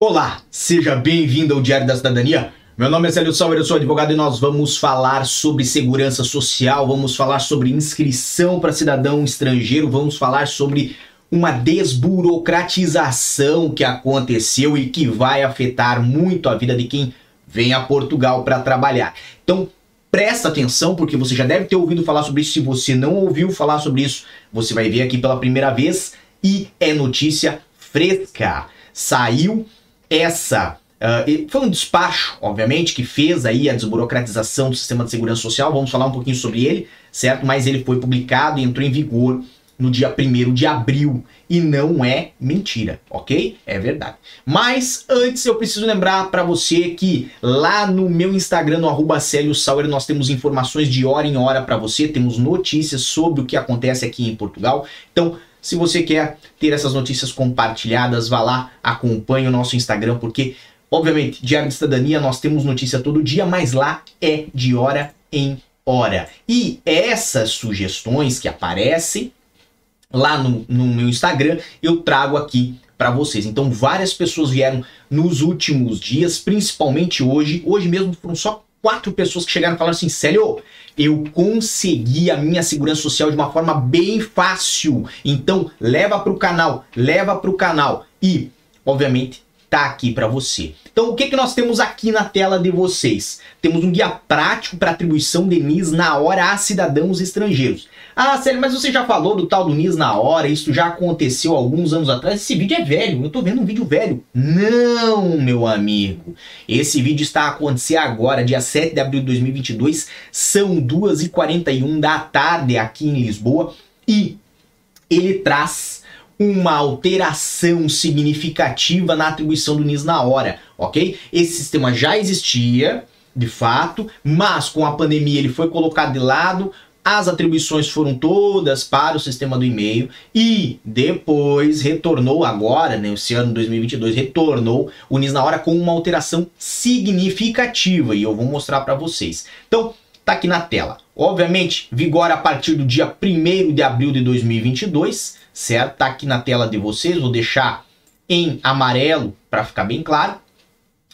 Olá, seja bem-vindo ao Diário da Cidadania. Meu nome é Célio Sauer, eu sou advogado e nós vamos falar sobre segurança social, vamos falar sobre inscrição para cidadão estrangeiro, vamos falar sobre uma desburocratização que aconteceu e que vai afetar muito a vida de quem vem a Portugal para trabalhar. Então, presta atenção porque você já deve ter ouvido falar sobre isso. Se você não ouviu falar sobre isso, você vai ver aqui pela primeira vez e é notícia fresca. Saiu essa Uh, foi um despacho, obviamente, que fez aí a desburocratização do sistema de segurança social. Vamos falar um pouquinho sobre ele, certo? Mas ele foi publicado e entrou em vigor no dia 1 de abril. E não é mentira, ok? É verdade. Mas antes eu preciso lembrar para você que lá no meu Instagram, no arroba Sauer, nós temos informações de hora em hora para você, temos notícias sobre o que acontece aqui em Portugal. Então, se você quer ter essas notícias compartilhadas, vá lá, acompanhe o nosso Instagram, porque, obviamente, Diário de Cidadania nós temos notícia todo dia, mas lá é de hora em hora. E essas sugestões que aparecem lá no, no meu Instagram, eu trago aqui para vocês. Então, várias pessoas vieram nos últimos dias, principalmente hoje. Hoje mesmo foram só quatro pessoas que chegaram e falaram assim: Célio, eu consegui a minha segurança social de uma forma bem fácil. Então, leva para o canal, leva para o canal. E, obviamente, tá aqui para você. Então, o que, que nós temos aqui na tela de vocês? Temos um guia prático para atribuição de NIS na hora a cidadãos estrangeiros. Ah, sério, mas você já falou do tal do NIS na hora, isso já aconteceu alguns anos atrás. Esse vídeo é velho, eu tô vendo um vídeo velho. Não, meu amigo. Esse vídeo está a acontecer agora, dia 7 de abril de 2022, são 2h41 da tarde aqui em Lisboa e ele traz uma alteração significativa na atribuição do NIS na hora, ok? Esse sistema já existia, de fato, mas com a pandemia ele foi colocado de lado, as atribuições foram todas para o sistema do e-mail e depois retornou agora, né, esse ano 2022, retornou o NIS na hora com uma alteração significativa e eu vou mostrar para vocês. Então, tá aqui na tela. Obviamente, vigora a partir do dia 1 de abril de 2022, certo? Tá aqui na tela de vocês, vou deixar em amarelo para ficar bem claro.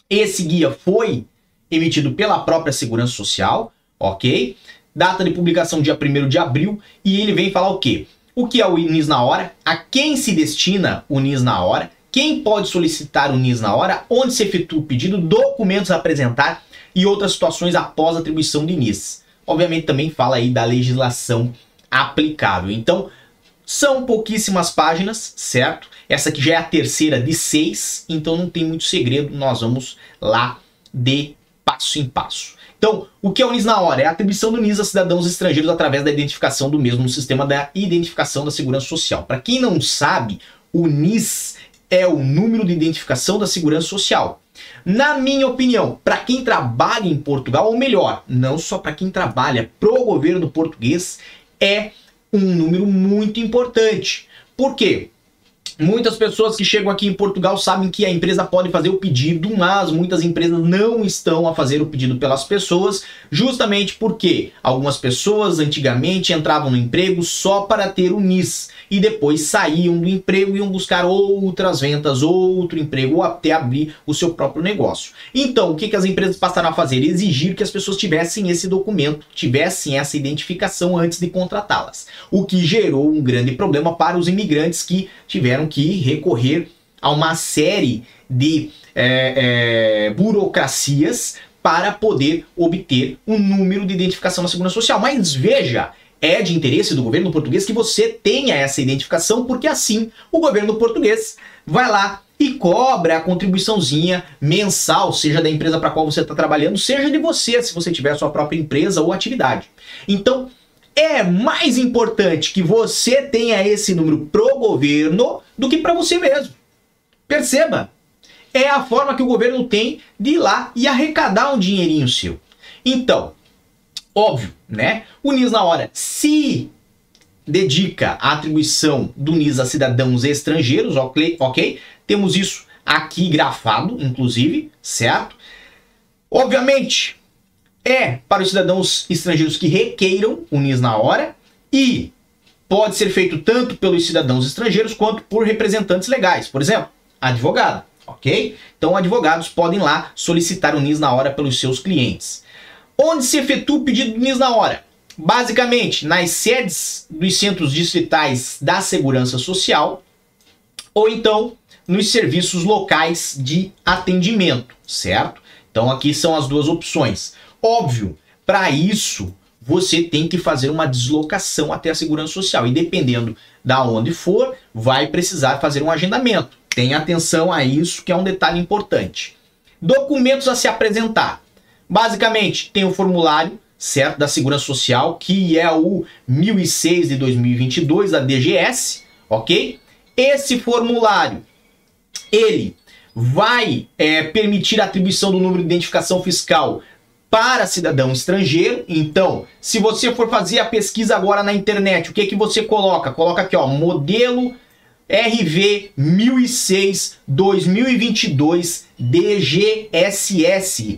Esse guia foi emitido pela própria Segurança Social, ok? Data de publicação dia 1 de abril e ele vem falar o quê? O que é o NIS na hora, a quem se destina o NIS na hora, quem pode solicitar o NIS na hora, onde se efetua o pedido, documentos a apresentar e outras situações após a atribuição de NIS. Obviamente também fala aí da legislação aplicável. Então, são pouquíssimas páginas, certo? Essa aqui já é a terceira de seis, então não tem muito segredo, nós vamos lá de passo em passo. Então, o que é o NIS na hora? É a atribuição do NIS a cidadãos estrangeiros através da identificação do mesmo no sistema da identificação da segurança social. Para quem não sabe, o NIS é o número de identificação da segurança social. Na minha opinião, para quem trabalha em Portugal, ou melhor, não só para quem trabalha pro governo português, é um número muito importante. Por quê? Muitas pessoas que chegam aqui em Portugal sabem que a empresa pode fazer o pedido, mas muitas empresas não estão a fazer o pedido pelas pessoas, justamente porque algumas pessoas antigamente entravam no emprego só para ter o NIS e depois saíam do emprego e iam buscar outras vendas, outro emprego ou até abrir o seu próprio negócio. Então, o que, que as empresas passaram a fazer? Exigir que as pessoas tivessem esse documento, tivessem essa identificação antes de contratá-las, o que gerou um grande problema para os imigrantes que tiveram tiveram que recorrer a uma série de é, é, burocracias para poder obter um número de identificação na Segurança Social. Mas veja, é de interesse do governo português que você tenha essa identificação, porque assim o governo português vai lá e cobra a contribuiçãozinha mensal, seja da empresa para qual você está trabalhando, seja de você, se você tiver sua própria empresa ou atividade. Então, é mais importante que você tenha esse número pro governo do que para você mesmo. Perceba, é a forma que o governo tem de ir lá e arrecadar um dinheirinho seu. Então, óbvio, né? O NIS na hora se dedica à atribuição do NIS a cidadãos estrangeiros, ok? ok? Temos isso aqui grafado, inclusive, certo? Obviamente, é para os cidadãos estrangeiros que requeiram o NIS na hora e pode ser feito tanto pelos cidadãos estrangeiros quanto por representantes legais. Por exemplo, advogado. ok? Então, advogados podem lá solicitar o NIS na hora pelos seus clientes. Onde se efetua o pedido do NIS na hora? Basicamente, nas sedes dos centros distritais da Segurança Social ou então nos serviços locais de atendimento, certo? Então aqui são as duas opções. Óbvio, para isso você tem que fazer uma deslocação até a segurança social e dependendo da onde for, vai precisar fazer um agendamento. Tenha atenção a isso, que é um detalhe importante. Documentos a se apresentar. Basicamente, tem o formulário, certo, da Segurança Social, que é o 1006 de 2022 da DGS, OK? Esse formulário ele vai é, permitir a atribuição do número de identificação fiscal para cidadão estrangeiro. Então, se você for fazer a pesquisa agora na internet, o que que você coloca? Coloca aqui, ó, modelo RV 1006 2022 DGSS,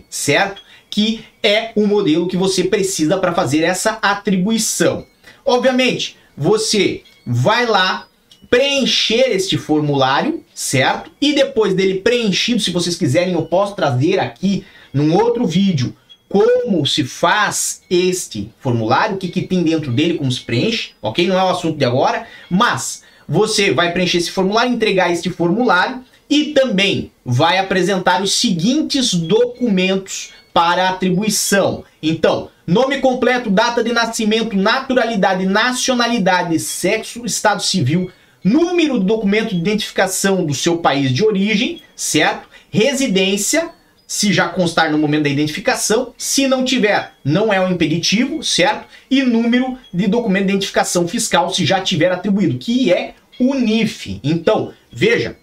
certo? Que é o modelo que você precisa para fazer essa atribuição. Obviamente, você vai lá preencher este formulário, certo? E depois dele preenchido, se vocês quiserem, eu posso trazer aqui num outro vídeo como se faz este formulário, o que, que tem dentro dele, como se preenche, ok? Não é o assunto de agora, mas você vai preencher esse formulário, entregar este formulário e também vai apresentar os seguintes documentos para atribuição. Então, nome completo, data de nascimento, naturalidade, nacionalidade, sexo, estado civil, número do documento de identificação do seu país de origem, certo? Residência, se já constar no momento da identificação, se não tiver, não é um impeditivo, certo? E número de documento de identificação fiscal, se já tiver atribuído, que é o NIF. Então, veja,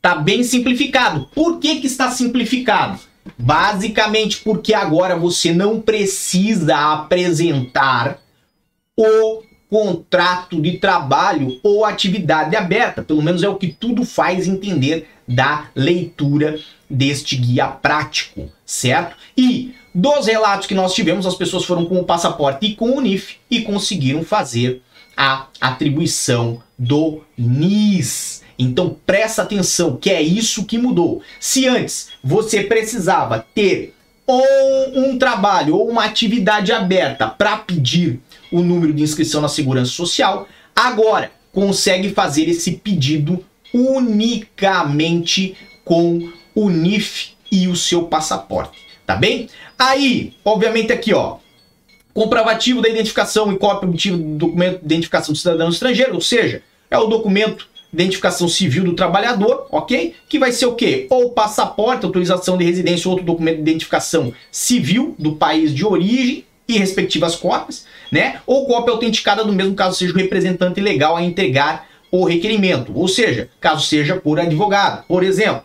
tá bem simplificado. Por que que está simplificado? Basicamente porque agora você não precisa apresentar o contrato de trabalho ou atividade aberta. Pelo menos é o que tudo faz entender da leitura deste guia prático, certo? E dos relatos que nós tivemos, as pessoas foram com o passaporte e com o NIF e conseguiram fazer a atribuição do NIS. Então presta atenção que é isso que mudou. Se antes você precisava ter ou um trabalho ou uma atividade aberta para pedir o número de inscrição na Segurança Social, agora consegue fazer esse pedido unicamente com o NIF e o seu passaporte, tá bem? Aí, obviamente aqui, ó, comprovativo da identificação e cópia obtida do documento de identificação do cidadão estrangeiro, ou seja, é o documento de identificação civil do trabalhador, ok? Que vai ser o quê? Ou passaporte, autorização de residência ou outro documento de identificação civil do país de origem, e respectivas cópias, né? Ou cópia autenticada no mesmo caso seja o representante legal a entregar o requerimento, ou seja, caso seja por advogado. Por exemplo,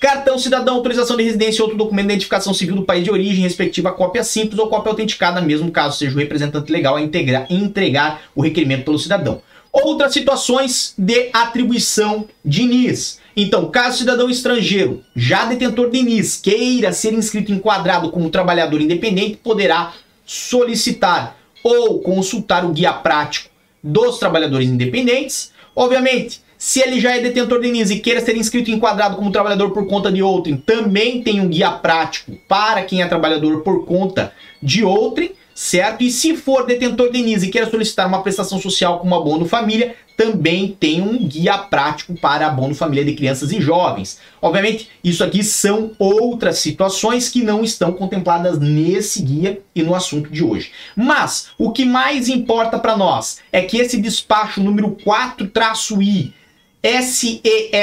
cartão cidadão, autorização de residência ou outro documento de identificação civil do país de origem, respectiva cópia simples ou cópia autenticada, mesmo caso seja o representante legal a integrar, entregar o requerimento pelo cidadão. Outras situações de atribuição de NIS. Então, caso cidadão estrangeiro, já detentor de NIS, queira ser inscrito enquadrado como trabalhador independente, poderá solicitar ou consultar o guia prático dos trabalhadores independentes. Obviamente, se ele já é detentor de NIS e queira ser inscrito e enquadrado como trabalhador por conta de outrem, também tem um guia prático para quem é trabalhador por conta de outrem certo? E se for detentor de NIS e queira solicitar uma prestação social como abono família, também tem um guia prático para abono família de crianças e jovens. Obviamente, isso aqui são outras situações que não estão contempladas nesse guia e no assunto de hoje. Mas o que mais importa para nós é que esse despacho número 4-I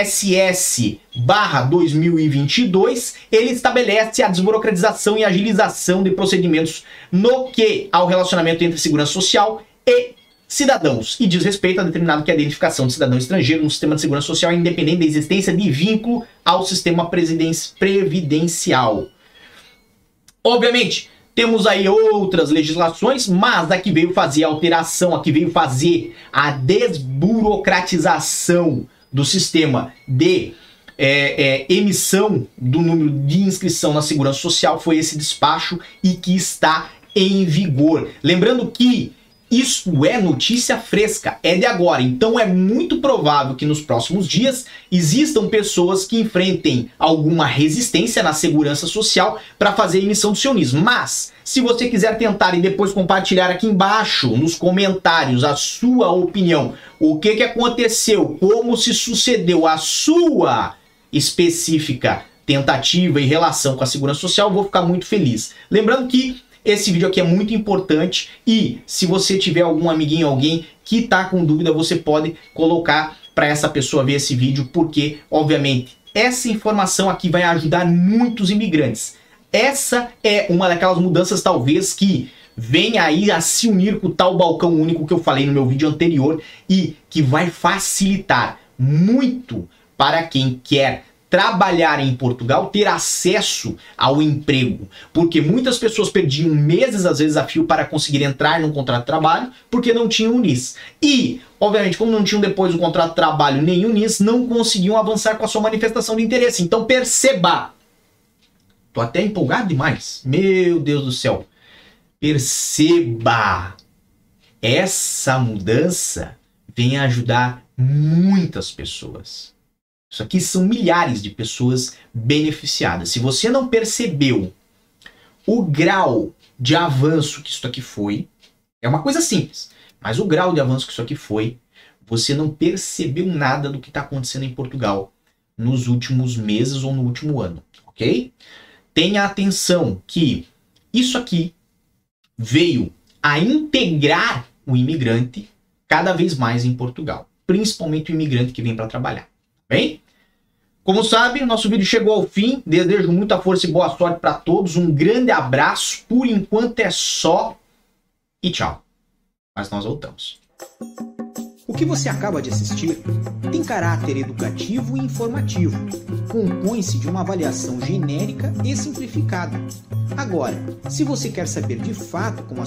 SESS barra 2022, ele estabelece a desburocratização e agilização de procedimentos no que ao relacionamento entre segurança social e cidadãos e diz respeito a determinado que a identificação de cidadão estrangeiro no sistema de segurança social é independente da existência de vínculo ao sistema previdencial. Obviamente, temos aí outras legislações, mas a que veio fazer a alteração, a que veio fazer a desburocratização do sistema de é, é, emissão do número de inscrição na Segurança Social foi esse despacho e que está em vigor. Lembrando que Isso é notícia fresca, é de agora. Então é muito provável que nos próximos dias existam pessoas que enfrentem alguma resistência na segurança social para fazer a emissão do sionismo. Mas, se você quiser tentar e depois compartilhar aqui embaixo nos comentários a sua opinião, o que, que aconteceu, como se sucedeu a sua específica tentativa em relação com a segurança social, vou ficar muito feliz. Lembrando que esse vídeo aqui é muito importante e se você tiver algum amiguinho, alguém que está com dúvida, você pode colocar para essa pessoa ver esse vídeo, porque, obviamente, essa informação aqui vai ajudar muitos imigrantes. Essa é uma daquelas mudanças, talvez, que vem aí a se unir com o tal balcão único que eu falei no meu vídeo anterior e que vai facilitar muito para quem quer trabalhar em Portugal, ter acesso ao emprego. Porque muitas pessoas perdiam meses, às vezes, a fio para conseguir entrar num contrato de trabalho, porque não tinham NIS. E, obviamente, como não tinham depois o contrato de trabalho nem o NIS, não conseguiam avançar com a sua manifestação de interesse. Então perceba! Tô até empolgado demais. Meu Deus do céu. Perceba! Essa mudança vem ajudar muitas pessoas. Isso aqui são milhares de pessoas beneficiadas. Se você não percebeu o grau de avanço que isso aqui foi, é uma coisa simples, mas o grau de avanço que isso aqui foi, você não percebeu nada do que está acontecendo em Portugal nos últimos meses ou no último ano, ok? Tenha atenção que isso aqui veio a integrar o imigrante cada vez mais em Portugal, principalmente o imigrante que vem para trabalhar. Bem? Como sabe, nosso vídeo chegou ao fim. Desejo muita força e boa sorte para todos. Um grande abraço. Por enquanto é só e tchau. Mas nós voltamos. O que você acaba de assistir tem caráter educativo e informativo. Compõe-se de uma avaliação genérica e simplificada. Agora, se você quer saber de fato como